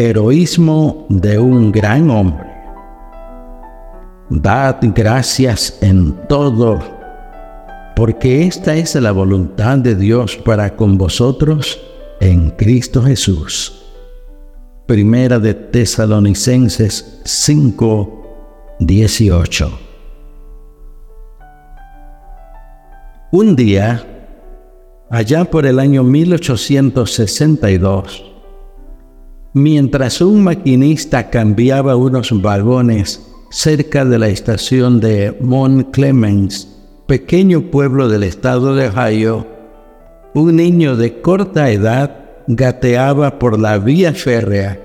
Heroísmo de un gran hombre. Dad gracias en todo, porque esta es la voluntad de Dios para con vosotros en Cristo Jesús. Primera de Tesalonicenses 5, 18. Un día, allá por el año 1862, mientras un maquinista cambiaba unos vagones cerca de la estación de Mont Clemens, pequeño pueblo del estado de Ohio, un niño de corta edad gateaba por la vía férrea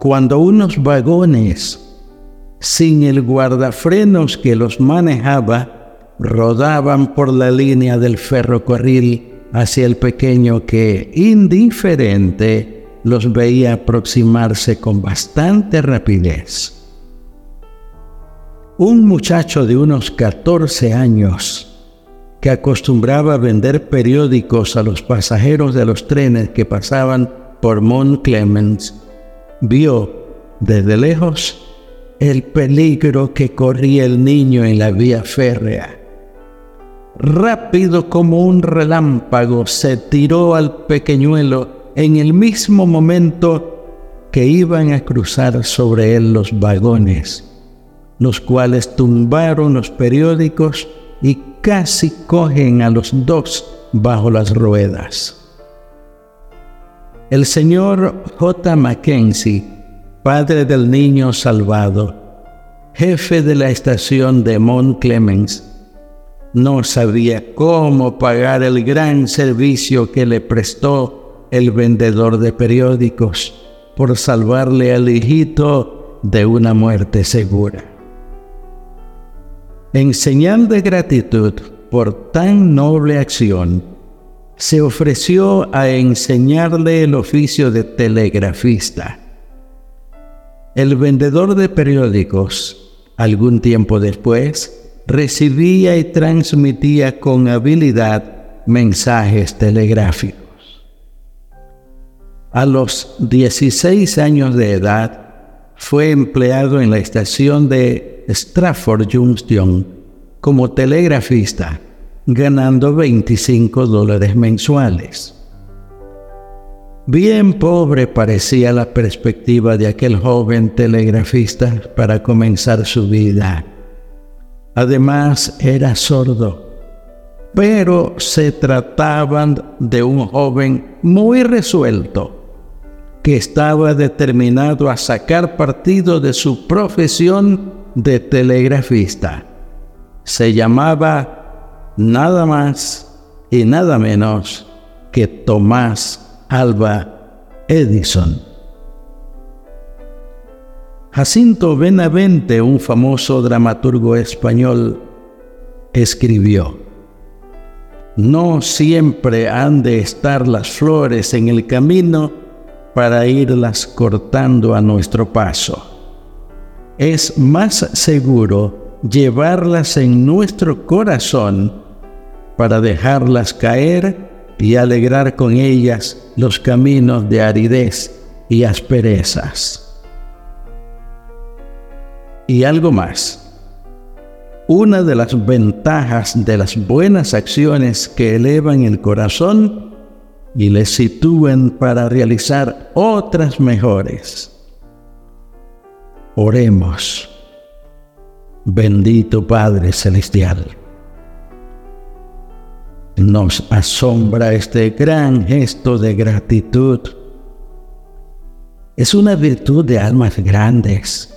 cuando unos vagones, sin el guardafrenos que los manejaba, rodaban por la línea del ferrocarril hacia el pequeño que, indiferente, los veía aproximarse con bastante rapidez. Un muchacho de unos 14 años que acostumbraba a vender periódicos a los pasajeros de los trenes que pasaban por Mont Clemens, vio desde lejos el peligro que corría el niño en la vía férrea. Rápido como un relámpago se tiró al pequeñuelo en el mismo momento que iban a cruzar sobre él los vagones los cuales tumbaron los periódicos y casi cogen a los dos bajo las ruedas. El señor J. Mackenzie, padre del niño salvado, jefe de la estación de Mont Clemens, no sabía cómo pagar el gran servicio que le prestó el vendedor de periódicos por salvarle al hijito de una muerte segura. En señal de gratitud por tan noble acción, se ofreció a enseñarle el oficio de telegrafista. El vendedor de periódicos, algún tiempo después, recibía y transmitía con habilidad mensajes telegráficos. A los 16 años de edad, fue empleado en la estación de Stratford Junction como telegrafista, ganando 25 dólares mensuales. Bien pobre parecía la perspectiva de aquel joven telegrafista para comenzar su vida. Además era sordo, pero se trataban de un joven muy resuelto que estaba determinado a sacar partido de su profesión de telegrafista. Se llamaba nada más y nada menos que Tomás Alba Edison. Jacinto Benavente, un famoso dramaturgo español, escribió, No siempre han de estar las flores en el camino para irlas cortando a nuestro paso es más seguro llevarlas en nuestro corazón para dejarlas caer y alegrar con ellas los caminos de aridez y asperezas. Y algo más. Una de las ventajas de las buenas acciones que elevan el corazón y le sitúen para realizar otras mejores Oremos. Bendito Padre Celestial. Nos asombra este gran gesto de gratitud. Es una virtud de almas grandes.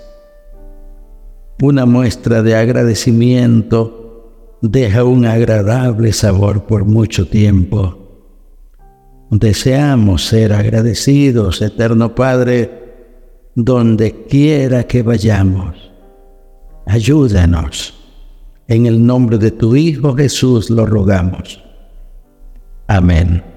Una muestra de agradecimiento deja un agradable sabor por mucho tiempo. Deseamos ser agradecidos, Eterno Padre, donde quiera que vayamos. Ayúdanos. En el nombre de tu Hijo Jesús lo rogamos. Amén.